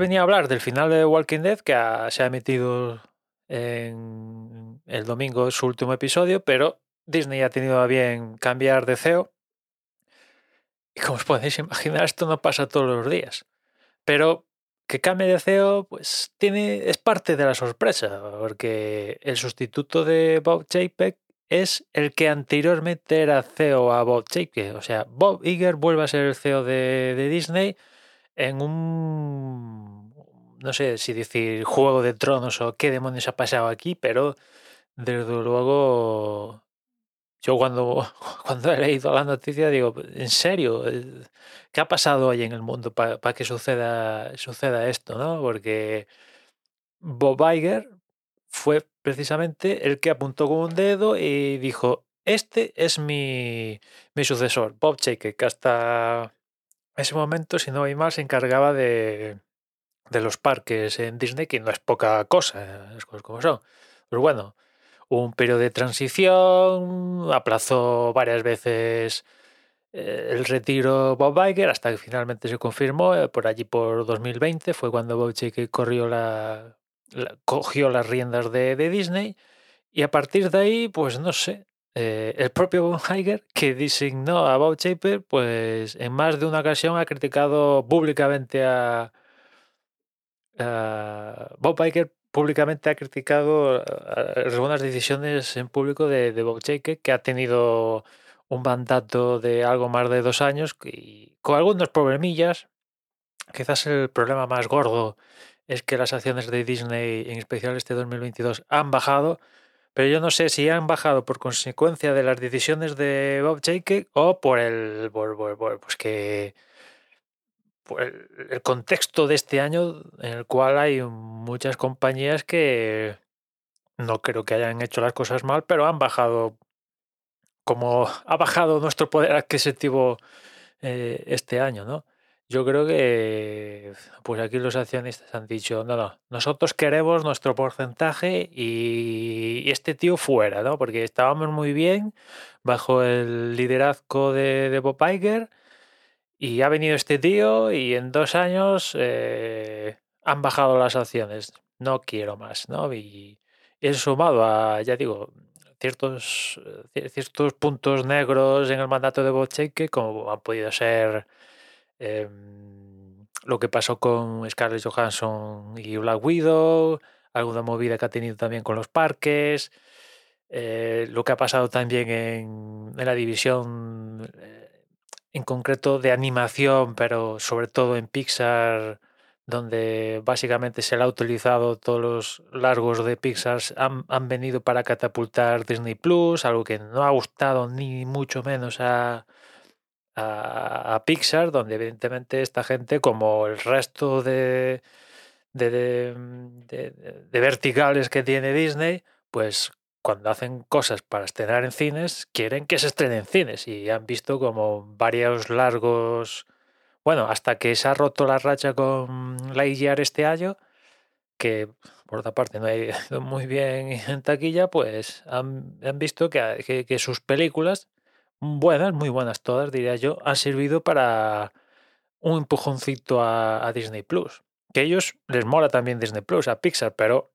venía a hablar del final de Walking Dead, que se ha emitido en el domingo su último episodio, pero Disney ha tenido a bien cambiar de CEO. Y como os podéis imaginar, esto no pasa todos los días. Pero que cambie de CEO, pues tiene, es parte de la sorpresa, porque el sustituto de Bob Chapek es el que anteriormente era CEO a Bob Chapek. O sea, Bob Iger vuelve a ser el CEO de Disney en un, no sé si decir Juego de Tronos o qué demonios ha pasado aquí, pero desde luego yo cuando, cuando he leído la noticia digo, ¿en serio? ¿Qué ha pasado hoy en el mundo para que suceda, suceda esto? ¿no? Porque Bob Iger fue precisamente el que apuntó con un dedo y dijo, este es mi, mi sucesor, Bob Chake, que hasta ese momento, si no hay más, se encargaba de, de los parques en Disney, que no es poca cosa, es cosas como son. Pues bueno, un periodo de transición, aplazó varias veces eh, el retiro Bob Iger hasta que finalmente se confirmó eh, por allí por 2020 fue cuando Bob corrió la, cogió las riendas de, Disney y a partir de ahí pues no sé eh, el propio Bob Iger que designó a Bob Chapek pues en más de una ocasión ha criticado públicamente a, a Bob Iger públicamente ha criticado eh, algunas decisiones en público de, Bob Chapek, que ha tenido un mandato de algo más de dos años y con algunos problemillas. Quizás el problema más gordo es que las acciones de Disney, en especial este 2022, han bajado, pero yo no sé si han bajado por consecuencia de las decisiones de Bob Chapek o por el pues que pues, el contexto de este año en el cual hay muchas compañías que no creo que hayan hecho las cosas mal, pero han bajado, como ha bajado nuestro poder adquisitivo eh, este año, ¿no? Yo creo que pues aquí los accionistas han dicho, no, no, nosotros queremos nuestro porcentaje y, este tío fuera, ¿no? Porque estábamos muy bien bajo el liderazgo de, de Bob Iger y ha venido este tío y en dos años eh, han bajado las acciones. No quiero más, ¿no? Y he sumado a, ya digo, ciertos, eh, ciertos puntos negros en el mandato de Bocheque, como han podido ser em, lo que pasó con Scarlett Johansson y Black Widow, alguna movida que ha tenido también con los parques, eh, lo que ha pasado también en, la división en concreto de animación, pero sobre todo en Pixar, donde básicamente se le ha utilizado todos los largos de Pixar, han, venido para catapultar Disney Plus, algo que no ha gustado ni mucho menos a, a, Pixar, donde evidentemente esta gente, como el resto de, de, de verticales que tiene Disney, pues cuando hacen cosas para estrenar en cines, quieren que se estrenen en cines. Y han visto como varios largos, bueno, hasta que se ha roto la racha con IGR este año, que por otra parte no ha ido muy bien en taquilla, pues han, visto que, que, sus películas, buenas, muy buenas todas, diría yo, han servido para un empujoncito a, Disney Plus. Que a ellos les mola también Disney Plus, a Pixar, pero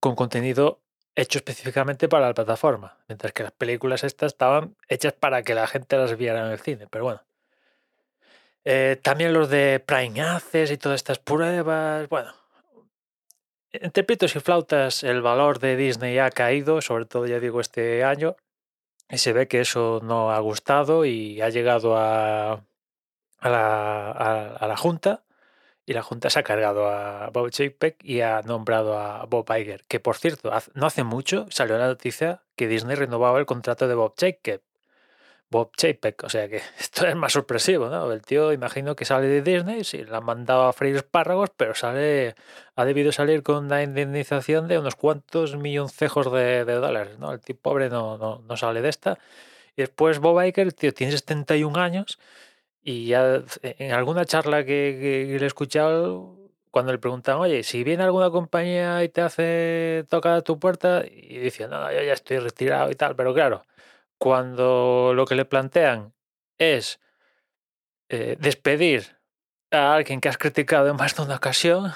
con contenido hecho específicamente para la plataforma, mientras que las películas estas estaban hechas para que la gente las viera en el cine, pero bueno. Eh, también los de Prime y todas estas pruebas, bueno. Entre pitos y flautas el valor de Disney ha caído, sobre todo ya digo este año, y se ve que eso no ha gustado y ha llegado a, a, la, Junta y la Junta se ha cargado a Bob Chapek y ha nombrado a Bob Iger, que por cierto, no hace mucho salió la noticia que Disney renovaba el contrato de Bob Chapek. Bob Chapek, o sea que esto es más sorpresivo, ¿no? El tío, imagino que sale de Disney, sí, le han mandado a freír espárragos, pero sale, ha debido salir con una indemnización de unos cuantos milloncejos de, dólares, ¿no? El tío pobre no, no, sale de esta. Y después Bob Iger, el tío tiene 71 años y ya en alguna charla que, le he escuchado, cuando le preguntan, oye, si viene alguna compañía y te hace tocar a tu puerta, y dice, no, yo ya estoy retirado y tal, pero claro, cuando lo que le plantean es eh, despedir a alguien que has criticado en más de una ocasión,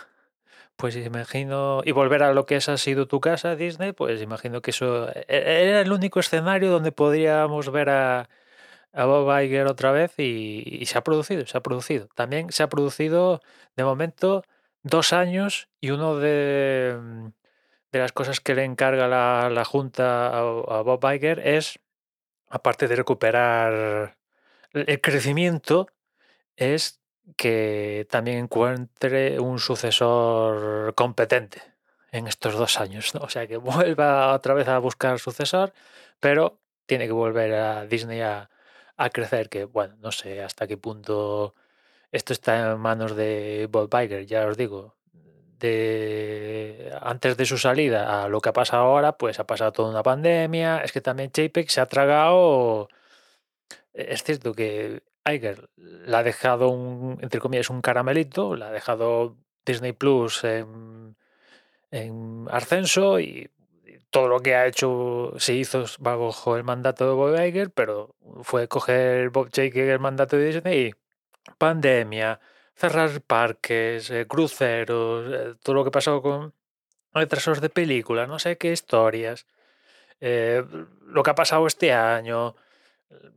pues imagino, y volver a lo que es, ha sido tu casa, Disney, pues imagino que eso e-, era el único escenario donde podríamos ver a, a Bob Iger otra vez y, se ha producido, se ha producido. También se ha producido, de momento, dos años y uno de, de las cosas que le encarga la, la Junta a, a Bob Iger es, aparte de recuperar el crecimiento, es que también encuentre un sucesor competente en estos dos años. O sea, que vuelva otra vez a buscar sucesor, pero tiene que volver a Disney a, crecer, que bueno, no sé hasta qué punto esto está en manos de Bob Iger, ya os digo. De antes de su salida a lo que ha pasado ahora, pues ha pasado toda una pandemia. Es que también JPEG se ha tragado. Es cierto que Iger le ha dejado un, entre comillas, un caramelito, le ha dejado Disney Plus en, ascenso y, todo lo que ha hecho se hizo bajo el mandato de Bob Iger, pero fue coger Bob el mandato de Disney y pandemia, cerrar parques, eh, cruceros, eh, todo lo que pasó con retrasos de películas, no sé qué historias, eh, lo que ha pasado este año,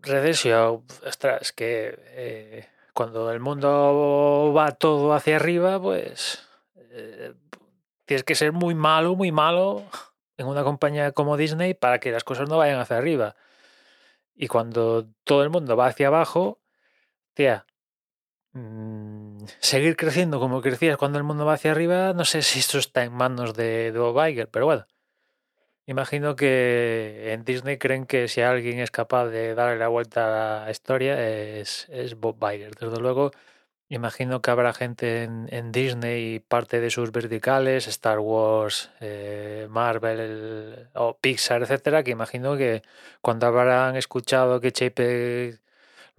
recesión, ostras, que cuando el mundo va todo hacia arriba, pues tienes que ser muy malo, muy malo en una compañía como Disney para que las cosas no vayan hacia arriba. Y cuando todo el mundo va hacia abajo, tía, mm, seguir creciendo como crecías cuando el mundo va hacia arriba, no sé si esto está en manos de, Bob Iger, pero bueno. Imagino que en Disney creen que si alguien es capaz de darle la vuelta a la historia es, es Bob Iger. Desde luego, imagino que habrá gente en, Disney y parte de sus verticales, Star Wars, eh, Marvel o Pixar, etcétera, que imagino que cuando habrán escuchado que Chape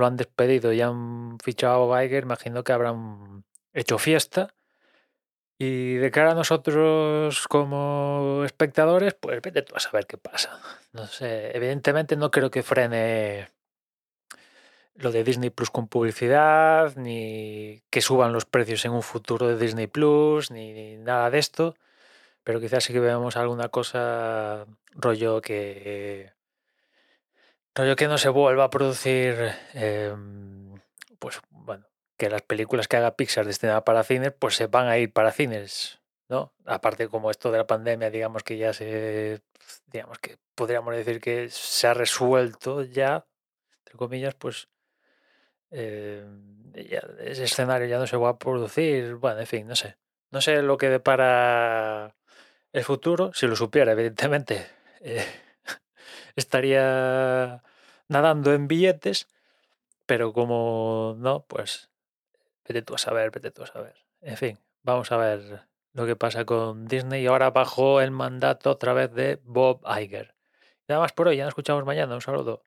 lo han despedido y han fichado a Bob Iger, imagino que habrán hecho fiesta y de cara a nosotros como espectadores, pues vete tú a saber qué pasa. No sé, evidentemente no creo que frene lo de Disney Plus con publicidad, ni que suban los precios en un futuro de Disney Plus, ni, nada de esto. Pero quizás sí que veamos alguna cosa rollo que rollo que no se vuelva a producir em, pues bueno que las películas que haga Pixar destinadas para cines, pues se van a ir para cines, ¿no? Aparte como esto de la pandemia, digamos que ya se, digamos que podríamos decir que se ha resuelto ya, entre comillas, pues eh, ese escenario ya no se va a producir, bueno, en fin, no sé. No sé lo que depara el futuro, si lo supiera, evidentemente, estaría nadando en billetes, pero como no, pues Vete tú a saber, vete tú a saber. En fin, vamos a ver lo que pasa con Disney y ahora bajo el mandato otra vez de Bob Iger. Nada más por hoy, ya nos escuchamos mañana. Un saludo.